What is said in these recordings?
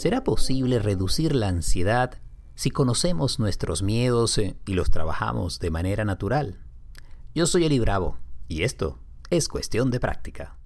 ¿Será posible reducir la ansiedad si conocemos nuestros miedos eh, y los trabajamos de manera natural? Yo soy Eli Bravo y esto es cuestión de práctica.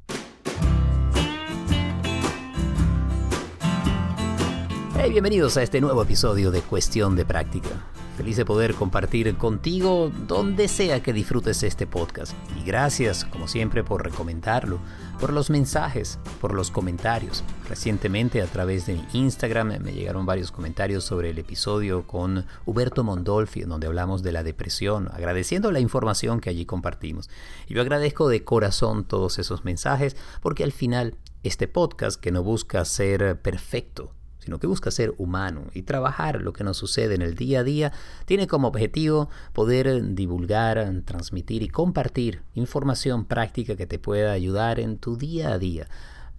Hey, bienvenidos a este nuevo episodio de Cuestión de Práctica. Feliz de poder compartir contigo donde sea que disfrutes este podcast. Y gracias, como siempre, por recomendarlo, por los mensajes, por los comentarios. Recientemente a través de mi Instagram me llegaron varios comentarios sobre el episodio con Huberto Mondolfi, en donde hablamos de la depresión, agradeciendo la información que allí compartimos. Y yo agradezco de corazón todos esos mensajes, porque al final este podcast, que no busca ser perfecto, sino que busca ser humano y trabajar lo que nos sucede en el día a día, tiene como objetivo poder divulgar, transmitir y compartir información práctica que te pueda ayudar en tu día a día.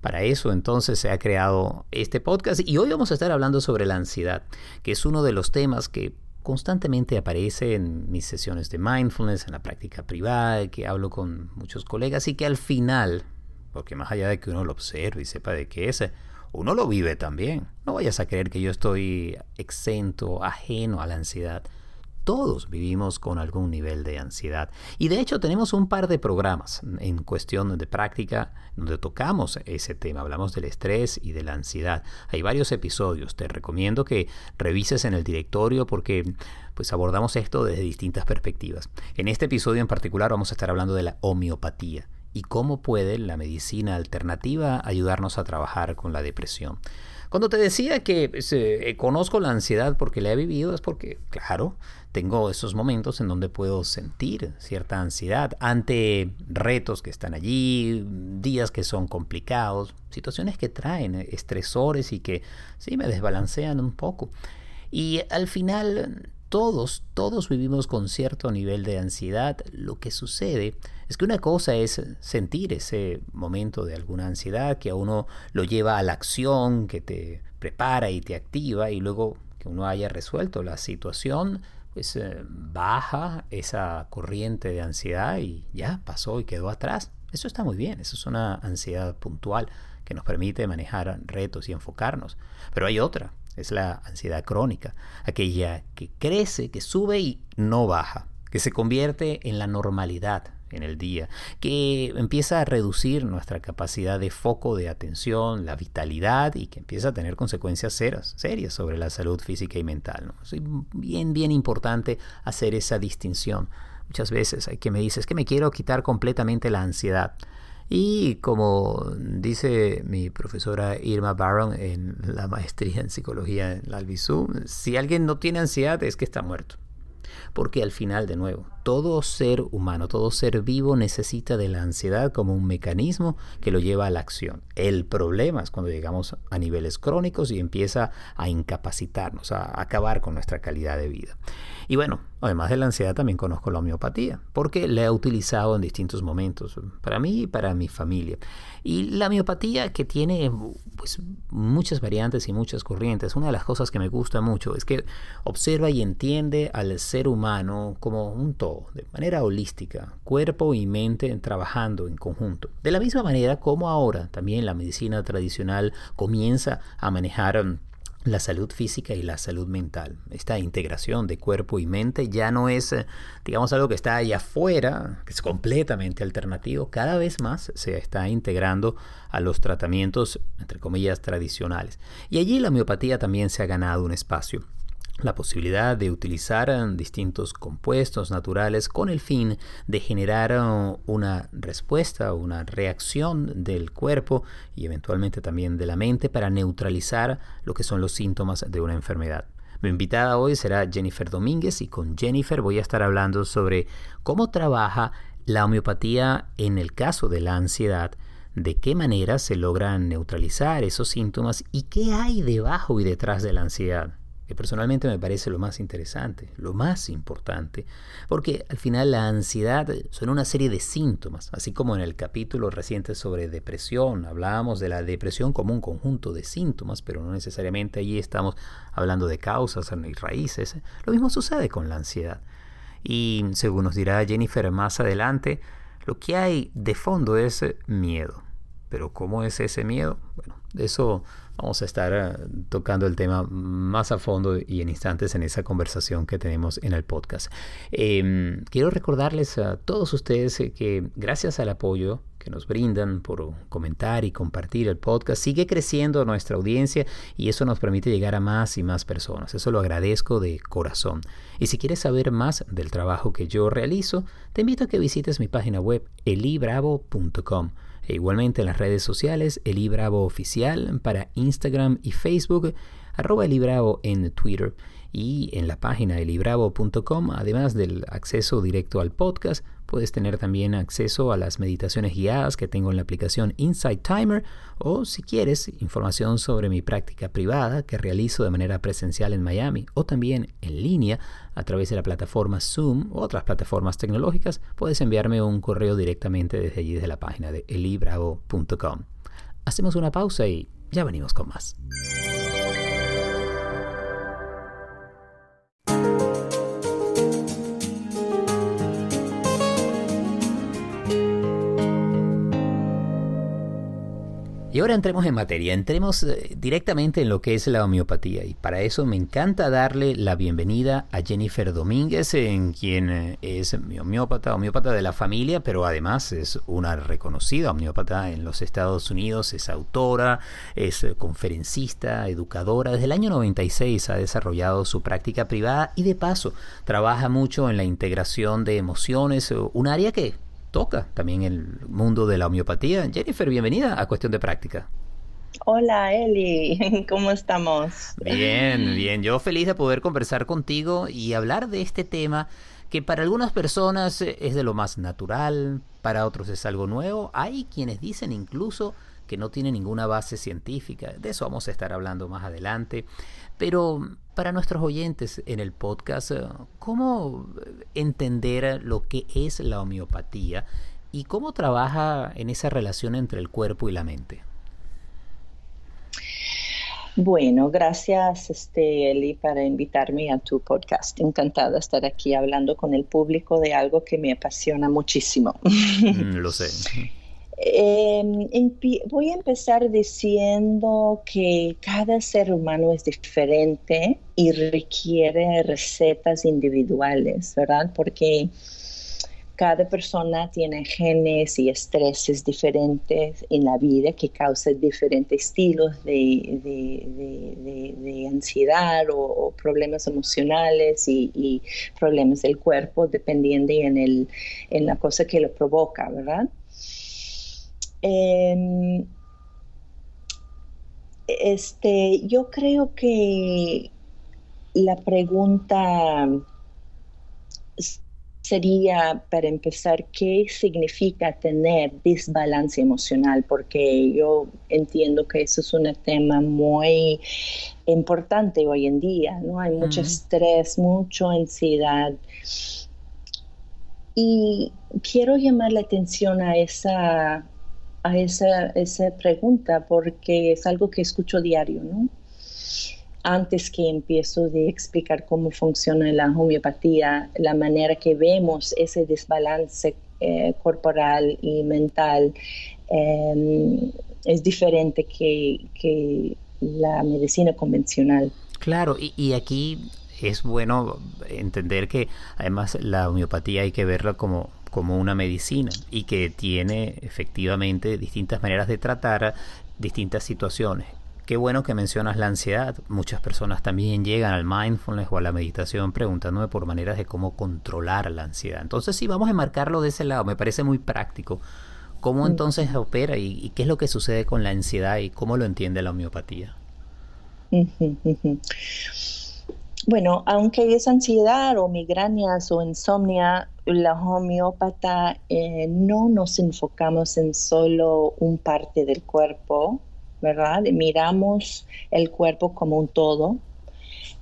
Para eso entonces se ha creado este podcast y hoy vamos a estar hablando sobre la ansiedad, que es uno de los temas que constantemente aparece en mis sesiones de mindfulness, en la práctica privada, que hablo con muchos colegas y que al final, porque más allá de que uno lo observe y sepa de qué es, uno lo vive también. No vayas a creer que yo estoy exento, ajeno a la ansiedad. Todos vivimos con algún nivel de ansiedad. Y de hecho tenemos un par de programas en cuestión de práctica donde tocamos ese tema. Hablamos del estrés y de la ansiedad. Hay varios episodios. Te recomiendo que revises en el directorio porque pues abordamos esto desde distintas perspectivas. En este episodio en particular vamos a estar hablando de la homeopatía y cómo puede la medicina alternativa ayudarnos a trabajar con la depresión. Cuando te decía que pues, eh, conozco la ansiedad porque la he vivido, es porque, claro, tengo esos momentos en donde puedo sentir cierta ansiedad ante retos que están allí, días que son complicados, situaciones que traen estresores y que sí me desbalancean un poco. Y al final todos, todos vivimos con cierto nivel de ansiedad. Lo que sucede es que una cosa es sentir ese momento de alguna ansiedad que a uno lo lleva a la acción, que te prepara y te activa y luego que uno haya resuelto la situación, pues eh, baja esa corriente de ansiedad y ya pasó y quedó atrás. Eso está muy bien, eso es una ansiedad puntual que nos permite manejar retos y enfocarnos. Pero hay otra, es la ansiedad crónica, aquella que crece, que sube y no baja, que se convierte en la normalidad en el día, que empieza a reducir nuestra capacidad de foco de atención, la vitalidad y que empieza a tener consecuencias serias, serias sobre la salud física y mental. Es bien, bien importante hacer esa distinción. Muchas veces hay que me dices que me quiero quitar completamente la ansiedad. Y como dice mi profesora Irma Barron en la maestría en psicología en la Albizu, si alguien no tiene ansiedad es que está muerto. Porque al final, de nuevo, todo ser humano, todo ser vivo necesita de la ansiedad como un mecanismo que lo lleva a la acción. El problema es cuando llegamos a niveles crónicos y empieza a incapacitarnos, a acabar con nuestra calidad de vida. Y bueno, además de la ansiedad también conozco la homeopatía, porque la he utilizado en distintos momentos, para mí y para mi familia. Y la homeopatía que tiene pues, muchas variantes y muchas corrientes, una de las cosas que me gusta mucho es que observa y entiende al ser humano como un todo, de manera holística, cuerpo y mente trabajando en conjunto. De la misma manera como ahora también la medicina tradicional comienza a manejar la salud física y la salud mental. Esta integración de cuerpo y mente ya no es, eh, digamos, algo que está allá afuera, que es completamente alternativo. Cada vez más se está integrando a los tratamientos, entre comillas, tradicionales. Y allí la homeopatía también se ha ganado un espacio la posibilidad de utilizar eh, distintos compuestos naturales con el fin de generar eh, una respuesta, una reacción del cuerpo y eventualmente también de la mente para neutralizar lo que son los síntomas de una enfermedad. Mi invitada hoy será Jennifer Domínguez y con Jennifer voy a estar hablando sobre cómo trabaja la homeopatía en el caso de la ansiedad, de qué manera se logran neutralizar esos síntomas y qué hay debajo y detrás de la ansiedad que personalmente me parece lo más interesante, lo más importante, porque al final la ansiedad son una serie de síntomas, así como en el capítulo reciente sobre depresión hablábamos de la depresión como un conjunto de síntomas, pero no necesariamente allí estamos hablando de causas y raíces. Lo mismo sucede con la ansiedad. Y según nos dirá Jennifer más adelante, lo que hay de fondo es miedo. Pero ¿cómo es ese miedo? Bueno, eso vamos a estar eh, tocando el tema más a fondo y en instantes en esa conversación que tenemos en el podcast. Em, quiero recordarles a todos ustedes eh, que gracias al apoyo que nos brindan por comentar y compartir el podcast. Sigue creciendo nuestra audiencia y eso nos permite llegar a más y más personas. Eso lo agradezco de corazón. Y si quieres saber más del trabajo que yo realizo, te invito a que visites mi página web elibravo.com. E igualmente en las redes sociales, Elibravo Oficial para Instagram y Facebook, arroba Elibravo en Twitter y en la página elibravo.com, además del acceso directo al podcast, puedes tener también acceso a las meditaciones guiadas que tengo en la aplicación Insight Timer o si quieres información sobre mi práctica privada que realizo de manera presencial en Miami o también en línea a través de la plataforma Zoom u otras plataformas tecnológicas, puedes enviarme un correo directamente desde allí desde la página de elibravo.com. Hacemos una pausa y ya venimos con más. Y ahora entremos en materia, entremos eh, directamente en lo que es la homeopatía. Y para eso me encanta darle la bienvenida a Jennifer Domínguez, en quien eh, es mi homeópata, homeópata de la familia, pero además es una reconocida homeópata en los Estados Unidos, es autora, es eh, conferencista, educadora. Desde el año 96 ha desarrollado su práctica privada y de paso trabaja mucho en la integración de emociones, un área que toca también el mundo de la homeopatía. Jennifer, bienvenida a Cuestión de Práctica. Hola Eli, ¿cómo estamos? Bien, bien. Yo feliz de poder conversar contigo y hablar de este tema que para algunas personas es de lo más natural, para otros es algo nuevo. Hay quienes dicen incluso que no tiene ninguna base científica. De eso vamos a estar hablando más adelante. Pero para nuestros oyentes en el podcast, ¿cómo entender lo que es la homeopatía y cómo trabaja en esa relación entre el cuerpo y la mente? Bueno, gracias este, Eli para invitarme a tu podcast. Encantada de estar aquí hablando con el público de algo que me apasiona muchísimo. Mm, lo sé. Em, voy a empezar diciendo que cada ser humano es diferente y requiere recetas individuales, ¿verdad? Porque cada persona tiene genes y estreses diferentes en la vida que causan diferentes estilos de, ansiedad o, problemas emocionales y, problemas del cuerpo, dependiendo en, el, en la cosa que lo provoca, ¿verdad? Em, este, yo creo que la pregunta sería, para empezar, ¿qué significa tener desbalance emocional? Porque yo entiendo que eso es un tema muy importante hoy en día, ¿no? Hay mucho estrés, mucha ansiedad. Y quiero llamar la atención a esa a esa, esa pregunta porque es algo que escucho diario, ¿no? Antes que empiezo de explicar cómo funciona la homeopatía, la manera que vemos ese desbalance eh, corporal y mental em, es diferente que, que, la medicina convencional. Claro, y, y aquí es bueno entender que además la homeopatía hay que verla como como una medicina y que tiene efectivamente distintas maneras de tratar distintas situaciones. Qué bueno que mencionas la ansiedad. Muchas personas también llegan al mindfulness o a la meditación preguntándome por maneras de cómo controlar la ansiedad. Entonces, si vamos a enmarcarlo de ese lado, me parece muy práctico. ¿Cómo mm. entonces opera y, qué es lo que sucede con la ansiedad y cómo lo entiende la homeopatía? Bueno, aunque es ansiedad o migrañas o insomnia, la homeópata eh, no nos enfocamos en solo un parte del cuerpo, ¿verdad? Miramos el cuerpo como un todo,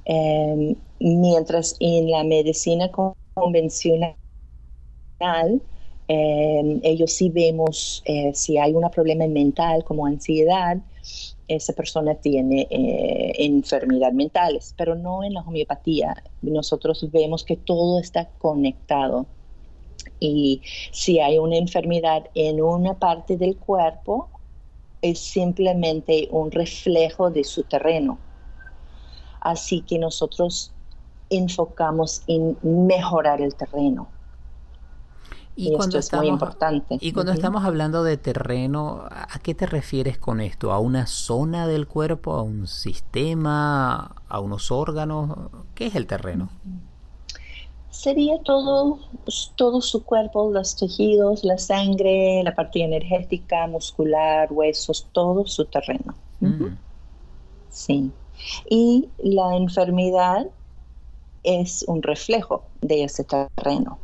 em, mientras en la medicina convencional em, ellos sí vemos eh, si hay un problema mental como ansiedad, esa persona tiene eh, enfermedades mentales, pero no en la homeopatía. Nosotros vemos que todo está conectado. Y si hay una enfermedad en una parte del cuerpo, es simplemente un reflejo de su terreno. Así que nosotros enfocamos en mejorar el terreno. Y, cuando esto es muy importante. Y cuando estamos hablando de terreno, ¿a qué te refieres con esto? ¿A una zona del cuerpo? ¿A un sistema? ¿A unos órganos? ¿Qué es el terreno? Sería todo, todo su cuerpo, los tejidos, la sangre, la parte energética, muscular, huesos, todo su terreno. Sí. Y la enfermedad es un reflejo de ese terreno.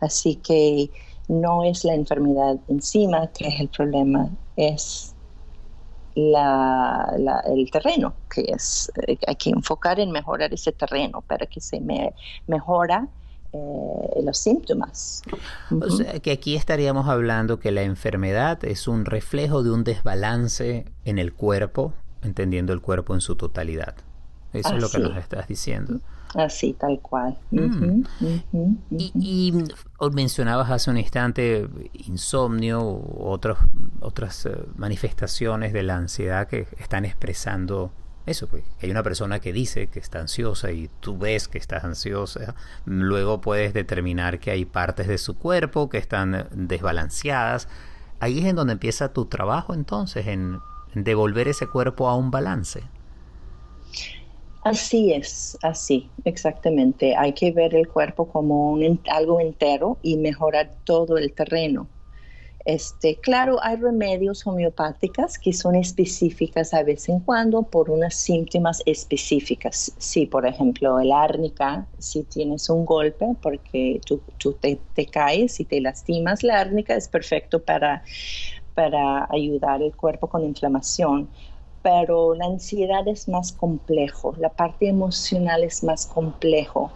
Así que no es la enfermedad encima que es el problema, es el terreno, que es, eh, hay que enfocar en mejorar ese terreno para que se me, mejora eh, los síntomas. O sea, que aquí estaríamos hablando que la enfermedad es un reflejo de un desbalance en el cuerpo, entendiendo el cuerpo en su totalidad. Eso es lo que nos estás diciendo. Así, tal cual. Mm. y, mencionabas hace un instante insomnio u otros, otras eh, manifestaciones de la ansiedad que están expresando eso. Pues. Hay una persona que dice que está ansiosa y tú ves que estás ansiosa. Luego puedes determinar que hay partes de su cuerpo que están desbalanceadas. Ahí es en donde empieza tu trabajo entonces, en devolver ese cuerpo a un balance. Así es, así, exactamente. Hay que ver el cuerpo como un, algo entero y mejorar todo el terreno. Este, claro, hay remedios homeopáticas que son específicas a vez en cuando por unas síntomas específicas. Sí, por ejemplo, el árnica, si tienes un golpe porque tú, te, te, caes y te lastimas, la árnica es perfecto para, para ayudar el cuerpo con inflamación pero la ansiedad es más complejo, la parte emocional es más complejo,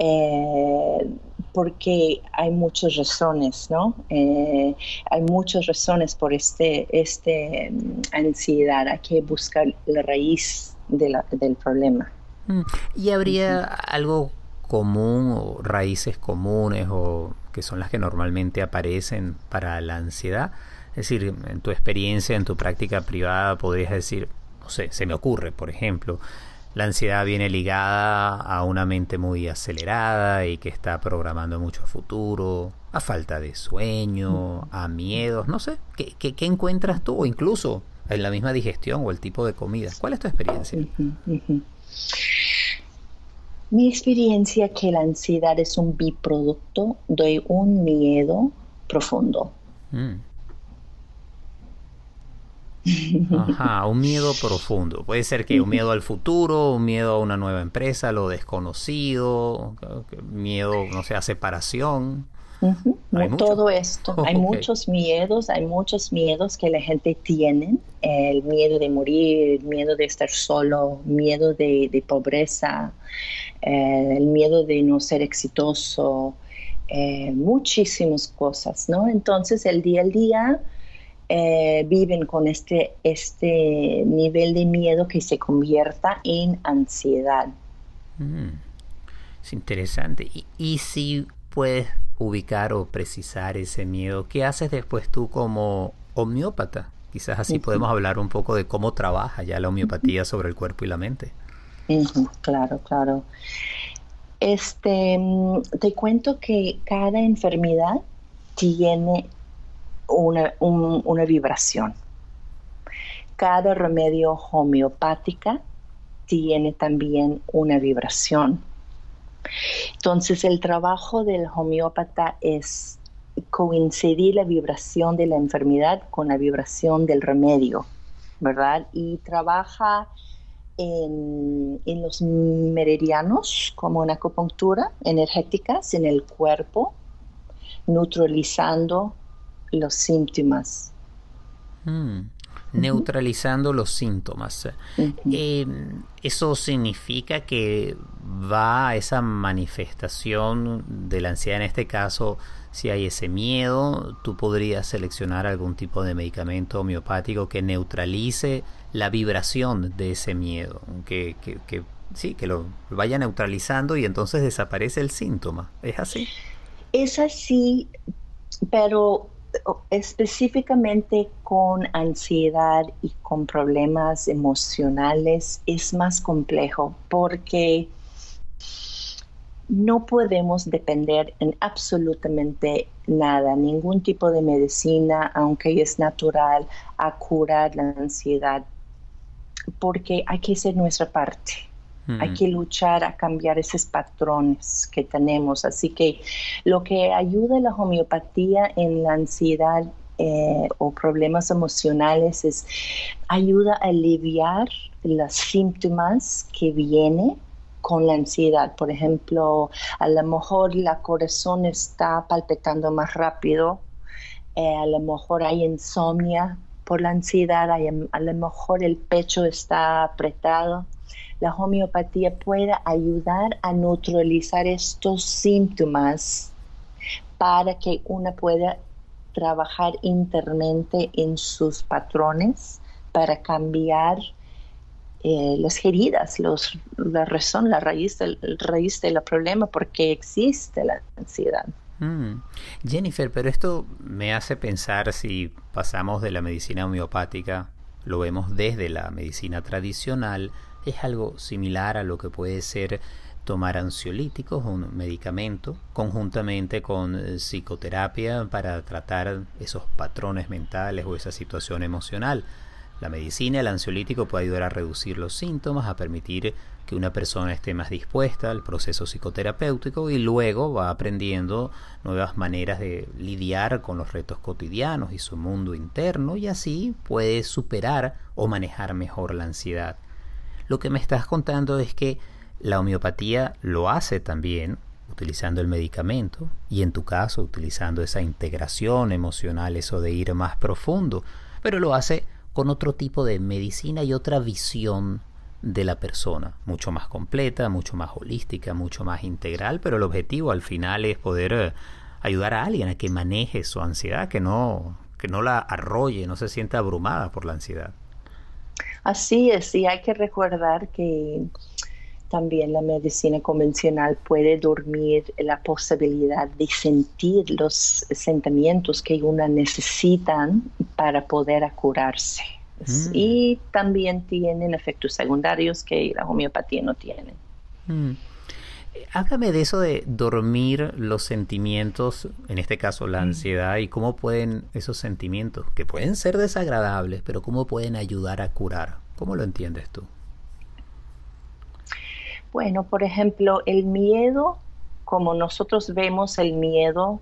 eh, porque hay muchas razones, ¿no? Eh, hay muchas razones por este, este mm, ansiedad, hay que buscar la raíz del problema. Mm. ¿Y habría algo común o raíces comunes o que son las que normalmente aparecen para la ansiedad? Es decir, en tu experiencia, en tu práctica privada, podrías decir, no sé, se me ocurre, por ejemplo, la ansiedad viene ligada a una mente muy acelerada y que está programando mucho a futuro, a falta de sueño, a miedos, no sé, ¿qué, qué, encuentras tú? O incluso en la misma digestión o el tipo de comida. ¿Cuál es tu experiencia? Mi experiencia que la ansiedad es un biproducto de un miedo profundo. Mm. Ajá, un miedo profundo. Puede ser que un miedo al futuro, un miedo a una nueva empresa, lo desconocido, miedo, no sé, a separación. Todo esto, hay muchos miedos, hay muchos miedos que la gente tiene, el miedo de morir, el miedo de estar solo, miedo de, pobreza, eh, el miedo de no ser exitoso, eh, muchísimas cosas, ¿no? Entonces el día al día eh, viven con este, este nivel de miedo que se convierta en ansiedad. Mm, es interesante. Y, si puedes ubicar o precisar ese miedo, ¿qué haces después tú como homeópata? Quizás así podemos hablar un poco de cómo trabaja ya la homeopatía sobre el cuerpo y la mente. claro, claro. Este, mm, te cuento que cada enfermedad tiene una, vibración. Cada remedio homeopática tiene también una vibración. Entonces el trabajo del homeópata es coincidir la vibración de la enfermedad con la vibración del remedio, ¿verdad? Y trabaja en, en los meridianos como una acupuntura energéticas en el cuerpo, neutralizando los síntomas. Mm, neutralizando los síntomas. Eh, eso significa que va a esa manifestación de la ansiedad, en este caso, si hay ese miedo, tú podrías seleccionar algún tipo de medicamento homeopático que neutralice la vibración de ese miedo, que, que, que sí, que lo vaya neutralizando y entonces desaparece el síntoma. ¿Es así? Es así, pero específicamente con ansiedad y con problemas emocionales es más complejo porque no podemos depender en absolutamente nada, ningún tipo de medicina, aunque es natural, a curar la ansiedad, porque hay que hacer nuestra parte. Hay que luchar a cambiar esos patrones que tenemos. Así que lo que ayuda a la homeopatía en la ansiedad eh, o problemas emocionales es ayuda a aliviar los síntomas que vienen con la ansiedad. Por ejemplo, a lo mejor la corazón está palpitando más rápido, eh, a lo mejor hay insomnia por la ansiedad, a lo mejor el pecho está apretado. La homeopatía puede ayudar a neutralizar estos síntomas para que uno pueda trabajar internamente en sus patrones para cambiar eh, las heridas, los, la razón, la raíz del, raíz del problema, porque existe la ansiedad. Mm. Jennifer, pero esto me hace pensar si pasamos de la medicina homeopática, lo vemos desde la medicina tradicional, es algo similar a lo que puede ser tomar ansiolíticos, un medicamento, conjuntamente con eh, psicoterapia para tratar esos patrones mentales o esa situación emocional. La medicina, el ansiolítico puede ayudar a reducir los síntomas, a permitir que una persona esté más dispuesta al proceso psicoterapéutico y luego va aprendiendo nuevas maneras de lidiar con los retos cotidianos y su mundo interno y así puede superar o manejar mejor la ansiedad. Lo que me estás contando es que la homeopatía lo hace también utilizando el medicamento y en tu caso utilizando esa integración emocional, eso de ir más profundo, pero lo hace con otro tipo de medicina y otra visión de la persona, mucho más completa, mucho más holística, mucho más integral, pero el objetivo al final es poder eh, ayudar a alguien a que maneje su ansiedad, que no, que no la arrolle, no se sienta abrumada por la ansiedad. Así es, y hay que recordar que también la medicina convencional puede dormir la posibilidad de sentir los sentimientos que uno necesitan para poder curarse. Mm. Y también tienen efectos secundarios que la homeopatía no tiene. Mm. Háblame de eso de dormir los sentimientos, en este caso la mm. ansiedad, y cómo pueden esos sentimientos, que pueden ser desagradables, pero cómo pueden ayudar a curar. ¿Cómo lo entiendes tú? Bueno, por ejemplo, el miedo, como nosotros vemos el miedo,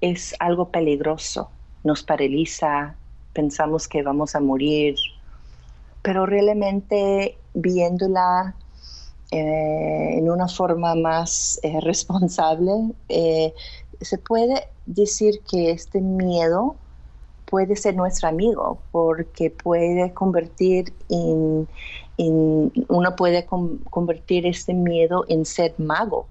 es algo peligroso, nos paraliza, pensamos que vamos a morir, pero realmente viéndola eh, en una forma más eh, responsable, eh, se puede decir que este miedo puede ser nuestro amigo porque puede convertir en, uno puede convertir este miedo en ser mago,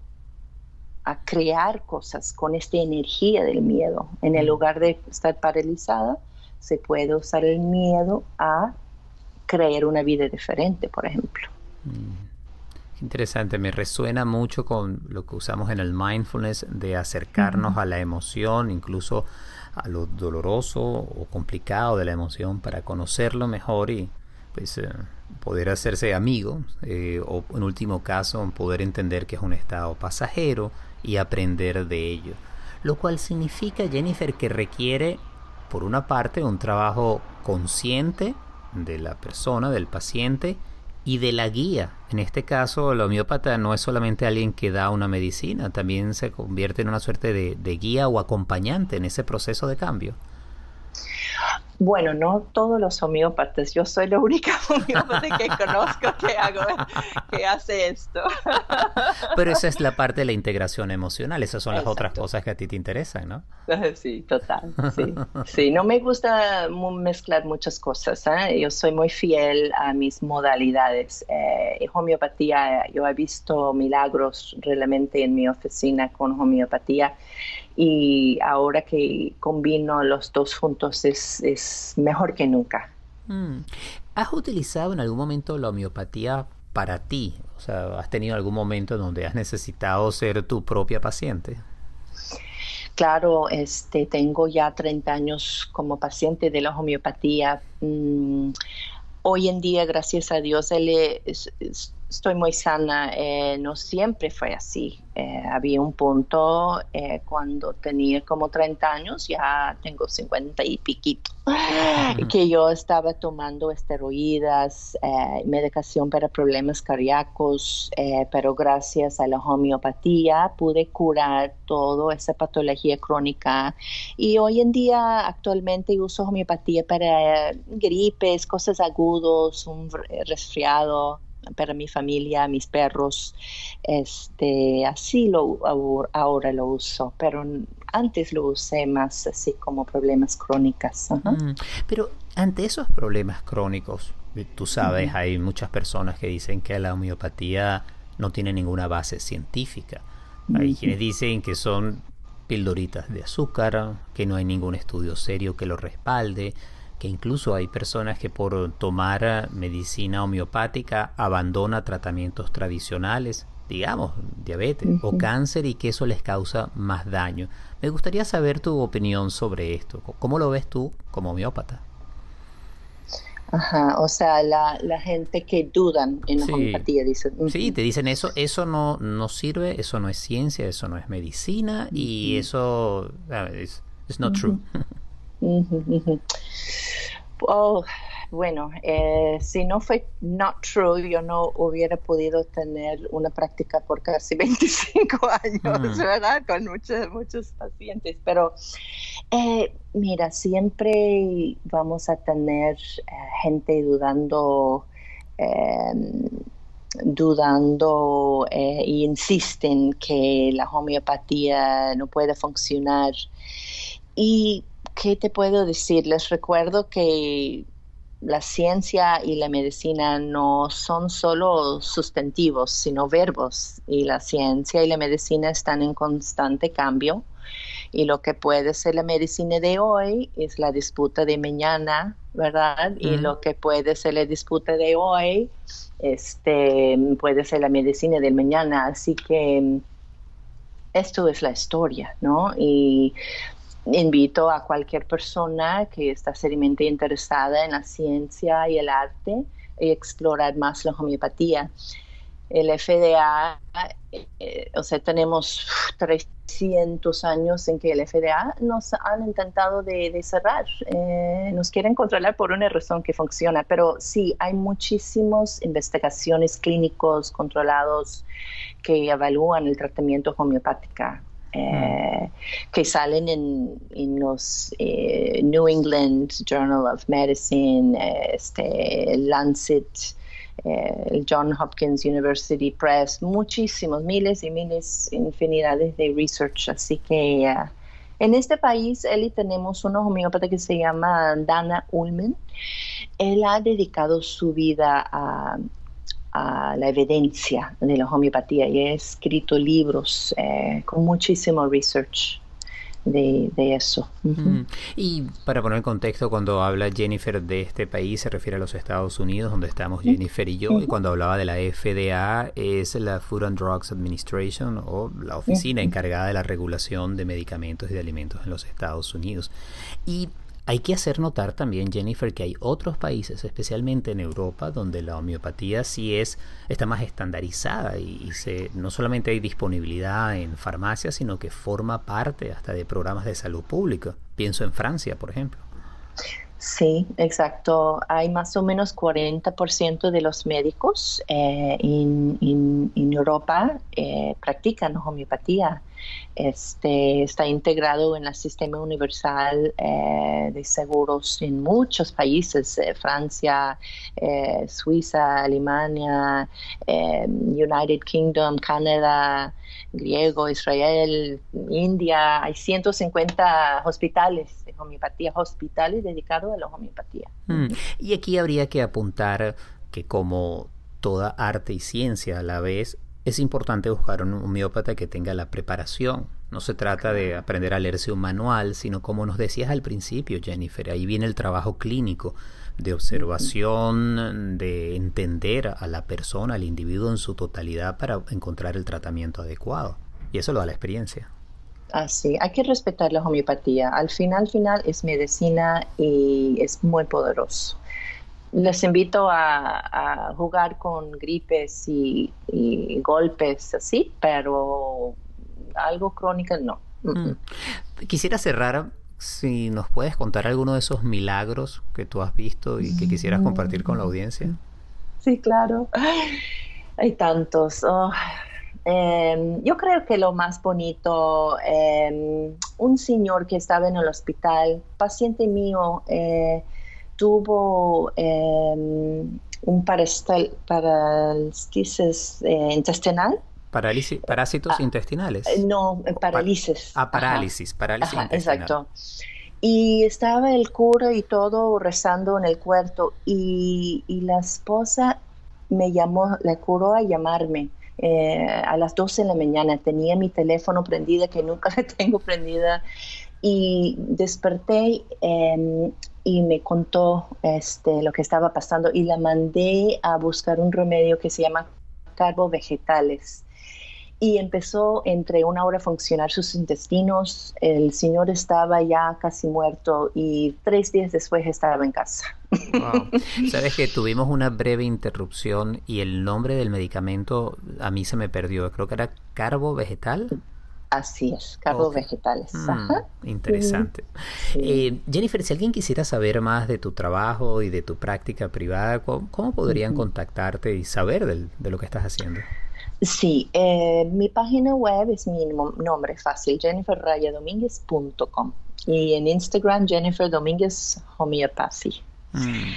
a crear cosas con esta energía del miedo. En el lugar de estar paralizada, se puede usar el miedo a crear una vida diferente, por ejemplo. Mm. Interesante, me resuena mucho con lo que usamos en el mindfulness de acercarnos a la emoción, incluso a lo doloroso o complicado de la emoción para conocerlo mejor y pues eh, poder hacerse amigo eh, o en último caso poder entender que es un estado pasajero y aprender de ello. Lo cual significa, Jennifer, que requiere por una parte un trabajo consciente de la persona, del paciente, y de la guía. En este caso, el homeópata no es solamente alguien que da una medicina, también se convierte en una suerte de, de guía o acompañante en ese proceso de cambio. Bueno, no todos los homeópatas. Yo soy la única homeópata que conozco que, hago, que hace esto. Pero esa es la parte de la integración emocional. Esas son las otras cosas que a ti te interesan, ¿no? Sí, total. Sí, sí. no me gusta mezclar muchas cosas. ¿eh? Yo soy muy fiel a mis modalidades. Eh, en homeopatía, yo he visto milagros realmente en mi oficina con homeopatía y ahora que combino los dos juntos es, mejor que nunca. Mm. ¿Has utilizado en algún momento la homeopatía para ti? O sea, ¿has tenido algún momento donde has necesitado ser tu propia paciente? claro, este, tengo ya 30 años como paciente de la homeopatía. Mm, hoy en día, gracias a Dios, él es, estoy muy sana. Eh, no siempre fue así. Eh, había un punto eh, cuando tenía como 30 años, ya tengo 50 y piquito, que yo estaba tomando esteroides, medicación para problemas cardíacos, pero gracias a la homeopatía pude curar toda esa patología crónica. Y hoy en día actualmente uso homeopatía para gripes, cosas agudos, un resfriado para mi familia, mis perros, este, así lo ahora lo uso, pero antes lo usé más así como problemas crónicos. Mm, pero ante esos problemas crónicos, eh, tú sabes, hay muchas personas que dicen que la homeopatía no tiene ninguna base científica. Hay quienes dicen que son pildoritas de azúcar, que no hay ningún estudio serio que lo respalde que incluso hay personas que por tomar medicina homeopática abandona tratamientos tradicionales, digamos, diabetes o cáncer y que eso les causa más daño. Me gustaría saber tu opinión sobre esto. ¿Cómo lo ves tú como homeópata? Ajá, o sea, la, gente que dudan en la homeopatía dicen. Sí, te dicen eso, eso no, no sirve, eso no es ciencia, eso no es medicina y eso es not true. Oh, bueno, eh, si no fue not true, yo no hubiera podido tener una práctica por casi 25 años, mm. ¿verdad? Con muchos, muchos pacientes. Pero eh, mira, siempre vamos a tener eh, gente dudando. Em, dudando e insisten que la homeopatía no puede funcionar. Y ¿qué te puedo decir? Les recuerdo que la ciencia y la medicina no son solo sustantivos, sino verbos, y la ciencia y la medicina están en constante cambio. Y lo que puede ser la medicina de hoy es la disputa de mañana, ¿verdad? Y lo que puede ser la disputa de hoy este, puede ser la medicina del mañana. Así que esto es la historia, ¿no? Y invito a cualquier persona que está seriamente interesada en la ciencia y el arte a explorar más la homeopatía. El FDA, eh, o sea, tenemos 300 años en que el FDA nos han intentado de, cerrar, eh, nos quieren controlar por una razón que funciona, pero sí, hay muchísimas investigaciones clínicos controlados que evalúan el tratamiento homeopático eh, que salen en, los eh, New England Journal of Medicine, este, Lancet, eh, el John Hopkins University Press, muchísimos, miles y miles, infinidades de research. Así que en este país, Eli, tenemos una homeópata que se llama Dana Ullman. Él ha dedicado su vida a a la evidencia de la homeopatía y he escrito libros eh, con muchísimo research de, eso. Mm. Y para poner en contexto, cuando habla Jennifer de este país, se refiere a los Estados Unidos, donde estamos Jennifer y yo, y cuando hablaba de la FDA, es la Food and Drugs Administration o la oficina encargada de la regulación de medicamentos y de alimentos en los Estados Unidos. Y hay que hacer notar también, Jennifer, que hay otros países, especialmente en Europa, donde la homeopatía sí es, está más estandarizada y, se, no solamente hay disponibilidad en farmacias, sino que forma parte hasta de programas de salud pública. Pienso en Francia, por ejemplo. Sí, exacto. Hay más o menos 40% de los médicos eh, en, Europa eh, practican homeopatía. Este, está integrado en el sistema universal eh, de seguros en muchos países, Francia, Suiza, Alemania, United Kingdom, Canadá, griego, Israel, India. Hay 150 hospitales de homeopatía, hospitales dedicados a la homeopatía. Mm. Y aquí habría que apuntar que como toda arte y ciencia a la vez, es importante buscar un homeópata que tenga la preparación. No se trata de aprender a leerse un manual, sino como nos decías al principio, Jennifer, ahí viene el trabajo clínico de observación, de entender a la persona, al individuo en su totalidad para encontrar el tratamiento adecuado. Y eso lo da la experiencia. Así, hay que respetar la homeopatía. Al final, final es medicina y es muy poderoso. Les invito a, jugar con gripes y, golpes así, pero algo crónico no. Mm. Quisiera cerrar si nos puedes contar alguno de esos milagros que tú has visto y que quisieras compartir con la audiencia. Sí, claro. Hay tantos. Oh, Em, yo creo que lo más bonito, em, un señor que estaba en el hospital, paciente mío, eh, tuvo em, un parálisis eh, intestinal. parásitos ah, intestinales. Eh, no, parálisis. Ah, parálisis, parálisis Exacto. Y estaba el cura y todo rezando en el cuarto y, y la esposa me llamó, le curó a llamarme eh, a las 12 de la mañana. Tenía mi teléfono prendida, que nunca la tengo prendida, y desperté em, y me contó este, lo que estaba pasando y la mandé a buscar un remedio que se llama carbo vegetales y empezó entre una hora a funcionar sus intestinos. El señor estaba ya casi muerto y tres días después estaba en casa. Sabes que tuvimos una breve interrupción y el nombre del medicamento a mí se me perdió. Creo que era carbo vegetal. Así es, carbo vegetales. Mm, interesante. Eh, Jennifer, si alguien quisiera saber más de tu trabajo y de tu práctica privada, ¿cómo, podrían contactarte y saber de lo que estás haciendo? Sí, eh, mi página web es mi nombre fácil, jenniferrayadomínguez.com y en Instagram Jennifer Domínguez Homeopathy. Mm.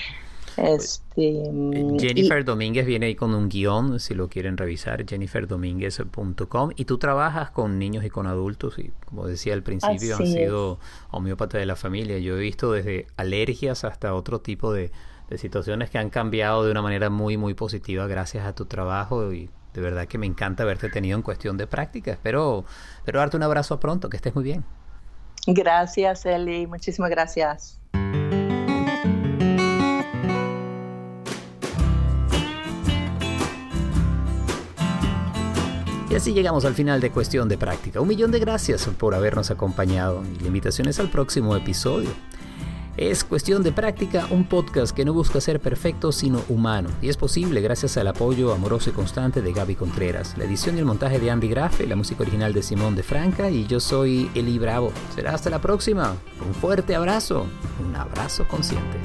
Este, mm, Jennifer Domínguez viene ahí con un guion, si lo quieren revisar, jenniferdomínguez.com. Y tú trabajas con niños y con adultos, y como decía al principio, han sido homeópata de la familia. Yo he visto desde alergias hasta otro tipo de, de situaciones que han cambiado de una manera muy, muy positiva gracias a tu trabajo y de verdad que me encanta haberte tenido en cuestión de práctica. Espero, espero darte un abrazo pronto, que estés muy bien. Gracias, Eli. Muchísimas gracias. Y así llegamos al final de Cuestión de Práctica. Un millón de gracias por habernos acompañado y limitaciones al próximo episodio. Es cuestión de práctica, un podcast que no busca ser perfecto sino humano y es posible gracias al apoyo amoroso y constante de Gaby Contreras, la edición y el montaje de Andy Grafe, la música original de Simón de Franca y yo soy Eli Bravo. Será hasta la próxima. Un fuerte abrazo, un abrazo consciente.